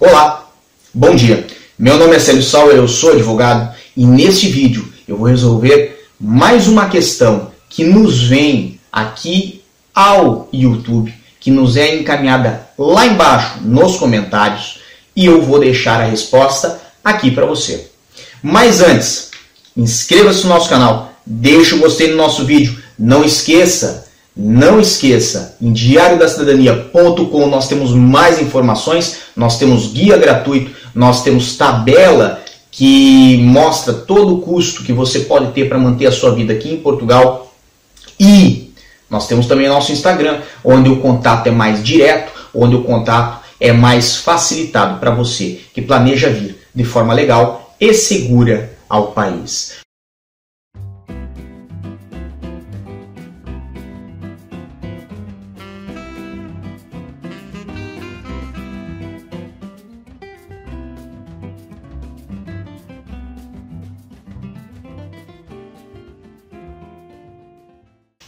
Olá, bom dia. Meu nome é Célio Sauer, eu sou advogado e neste vídeo eu vou resolver mais uma questão que nos vem aqui ao YouTube, que nos é encaminhada lá embaixo nos comentários e eu vou deixar a resposta aqui para você. Mas antes, inscreva-se no nosso canal, deixe o gostei no nosso vídeo, não esqueça não esqueça, em diariodacidadania.com nós temos mais informações, nós temos guia gratuito, nós temos tabela que mostra todo o custo que você pode ter para manter a sua vida aqui em Portugal e nós temos também nosso Instagram, onde o contato é mais direto, onde o contato é mais facilitado para você que planeja vir de forma legal e segura ao país.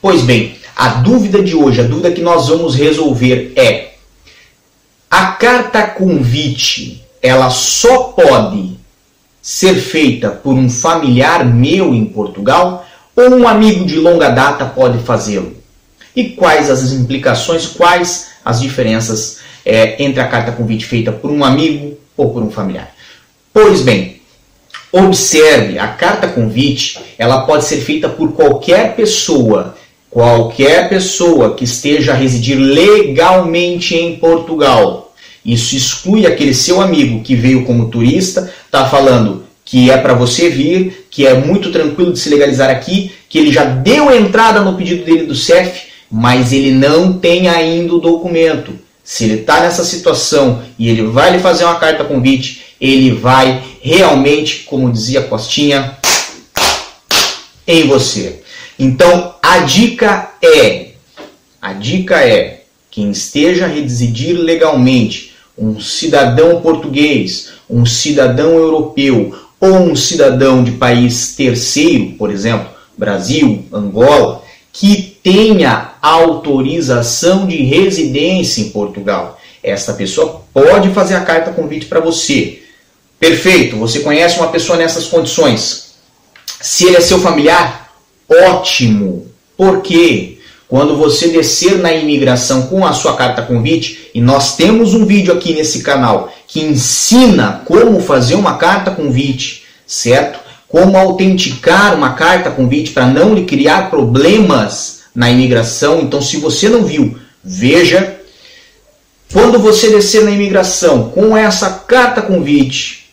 Pois bem, a dúvida de hoje, a dúvida que nós vamos resolver é: a carta convite, ela só pode ser feita por um familiar meu em Portugal ou um amigo de longa data pode fazê-lo? E quais as implicações, quais as diferenças é, entre a carta convite feita por um amigo ou por um familiar? Pois bem, observe, a carta convite, ela pode ser feita por qualquer pessoa qualquer pessoa que esteja a residir legalmente em Portugal. Isso exclui aquele seu amigo que veio como turista, está falando que é para você vir, que é muito tranquilo de se legalizar aqui, que ele já deu entrada no pedido dele do CEF, mas ele não tem ainda o documento. Se ele está nessa situação e ele vai lhe fazer uma carta convite, ele vai realmente, como dizia Costinha, em você. Então, a dica é, a dica é, quem esteja a residir legalmente, um cidadão português, um cidadão europeu ou um cidadão de país terceiro, por exemplo, Brasil, Angola, que tenha autorização de residência em Portugal. Essa pessoa pode fazer a carta convite para você. Perfeito, você conhece uma pessoa nessas condições. Se ele é seu familiar, ótimo. Porque quando você descer na imigração com a sua carta convite, e nós temos um vídeo aqui nesse canal que ensina como fazer uma carta convite, certo? Como autenticar uma carta convite para não lhe criar problemas na imigração. Então, se você não viu, veja. Quando você descer na imigração com essa carta convite,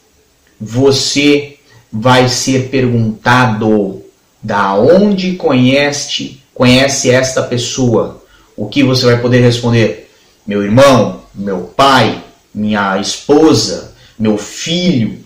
você vai ser perguntado da onde conhece, conhece esta pessoa? O que você vai poder responder? Meu irmão, meu pai, minha esposa, meu filho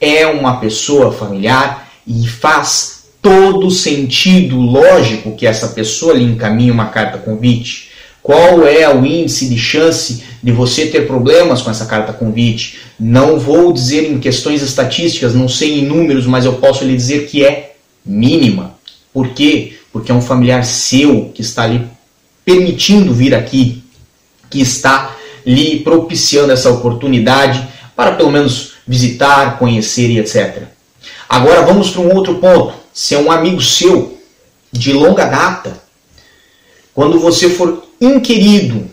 é uma pessoa familiar e faz todo sentido lógico que essa pessoa lhe encaminhe uma carta convite. Qual é o índice de chance de você ter problemas com essa carta convite? Não vou dizer em questões estatísticas, não sei em números, mas eu posso lhe dizer que é mínima. Por quê? Porque é um familiar seu que está ali permitindo vir aqui, que está lhe propiciando essa oportunidade para pelo menos visitar, conhecer e etc. Agora vamos para um outro ponto. Se é um amigo seu de longa data, quando você for inquirido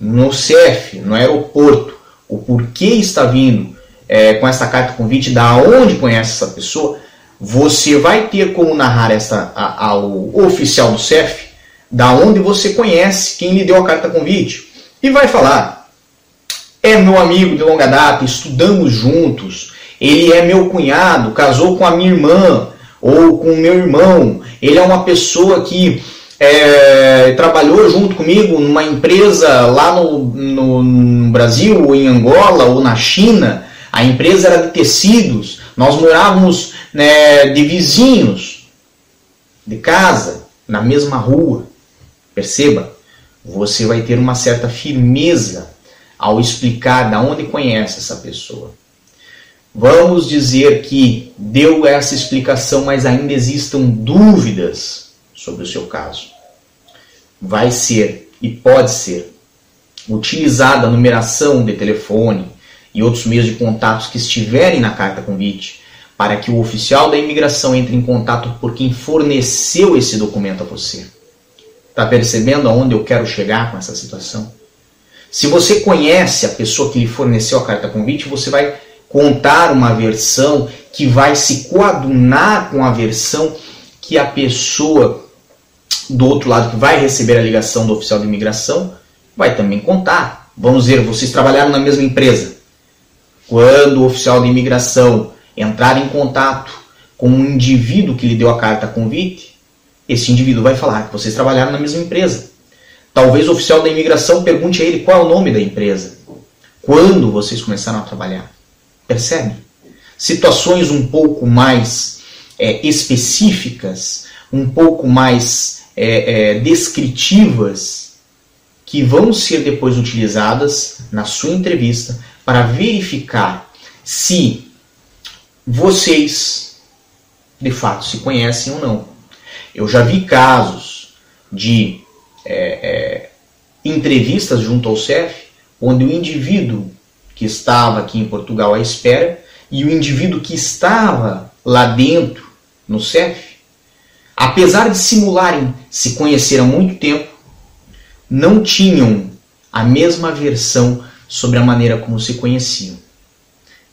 no CEF, no aeroporto, o porquê está vindo é, com essa carta convite, da onde conhece essa pessoa, você vai ter como narrar essa, ao oficial do CEF da onde você conhece quem lhe deu a carta convite e vai falar: é meu amigo de longa data, estudamos juntos, ele é meu cunhado, casou com a minha irmã ou com o meu irmão, ele é uma pessoa que é, trabalhou junto comigo numa empresa lá no, no, no Brasil, ou em Angola, ou na China. A empresa era de tecidos, nós morávamos né, de vizinhos, de casa, na mesma rua. Perceba, você vai ter uma certa firmeza ao explicar da onde conhece essa pessoa. Vamos dizer que deu essa explicação, mas ainda existam dúvidas sobre o seu caso. Vai ser e pode ser utilizada a numeração de telefone, e outros meios de contatos que estiverem na carta convite, para que o oficial da imigração entre em contato por quem forneceu esse documento a você. Está percebendo aonde eu quero chegar com essa situação? Se você conhece a pessoa que lhe forneceu a carta convite, você vai contar uma versão que vai se coadunar com a versão que a pessoa do outro lado que vai receber a ligação do oficial de imigração vai também contar. Vamos ver, vocês trabalharam na mesma empresa. Quando o oficial de imigração entrar em contato com um indivíduo que lhe deu a carta convite, esse indivíduo vai falar que vocês trabalharam na mesma empresa. Talvez o oficial da imigração pergunte a ele qual é o nome da empresa. Quando vocês começaram a trabalhar. Percebe? Situações um pouco mais é, específicas, um pouco mais é, é, descritivas, que vão ser depois utilizadas na sua entrevista para verificar se vocês de fato se conhecem ou não. Eu já vi casos de é, é, entrevistas junto ao CEF onde o indivíduo que estava aqui em Portugal à espera e o indivíduo que estava lá dentro no CEF, apesar de simularem se conhecer há muito tempo, não tinham a mesma versão sobre a maneira como se conheciam.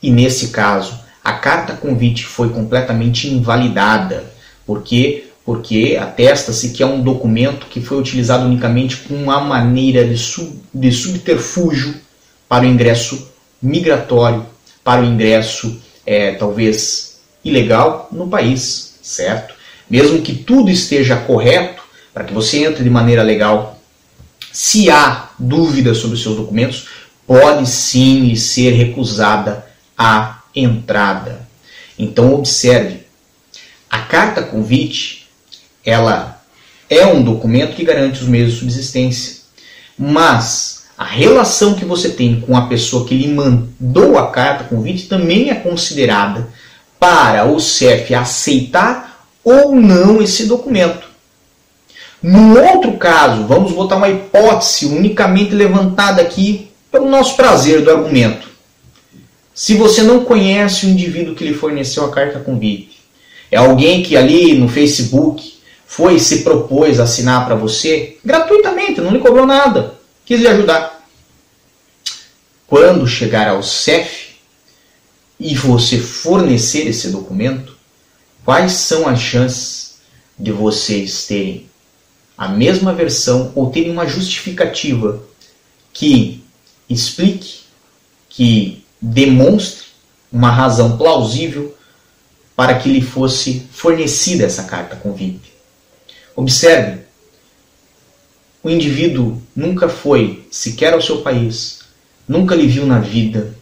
E nesse caso, a carta convite foi completamente invalidada, porque porque atesta-se que é um documento que foi utilizado unicamente com uma maneira de, sub, de subterfúgio para o ingresso migratório, para o ingresso é, talvez ilegal no país, certo? Mesmo que tudo esteja correto para que você entre de maneira legal, se há dúvidas sobre seus documentos, pode sim ser recusada a entrada. Então observe, a carta convite, ela é um documento que garante os meios de subsistência, mas a relação que você tem com a pessoa que lhe mandou a carta convite também é considerada para o CEF aceitar ou não esse documento. No outro caso, vamos botar uma hipótese unicamente levantada aqui pelo nosso prazer do argumento. Se você não conhece o indivíduo que lhe forneceu a carta convite, é alguém que ali no Facebook foi e se propôs assinar para você gratuitamente, não lhe cobrou nada, quis lhe ajudar. Quando chegar ao CEF e você fornecer esse documento, quais são as chances de vocês terem a mesma versão ou terem uma justificativa que explique, que demonstre uma razão plausível para que lhe fosse fornecida essa carta convite. Observe, o indivíduo nunca foi sequer ao seu país, nunca lhe viu na vida,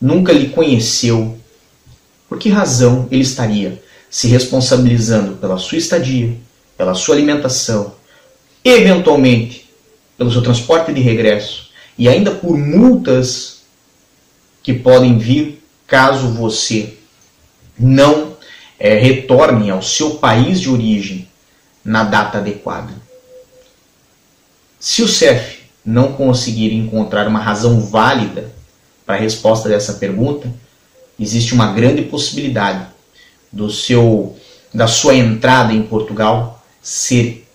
nunca lhe conheceu. Por que razão ele estaria se responsabilizando pela sua estadia, pela sua alimentação, eventualmente pelo seu transporte de regresso e ainda por multas que podem vir caso você não é, retorne ao seu país de origem na data adequada. Se o CEF não conseguir encontrar uma razão válida para a resposta dessa pergunta, existe uma grande possibilidade do seu da sua entrada em Portugal ser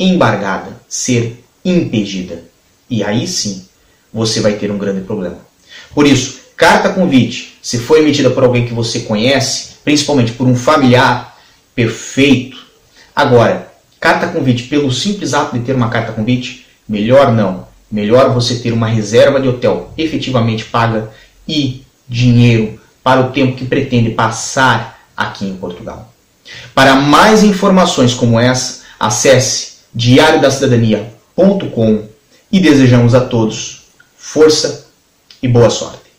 embargada, ser impedida. E aí sim, você vai ter um grande problema. Por isso, carta convite, se for emitida por alguém que você conhece, principalmente por um familiar, perfeito. Agora, carta convite pelo simples ato de ter uma carta convite, melhor não. Melhor você ter uma reserva de hotel efetivamente paga e dinheiro para o tempo que pretende passar aqui em Portugal. Para mais informações como essa, acesse diariodacidadania.com e desejamos a todos força e boa sorte.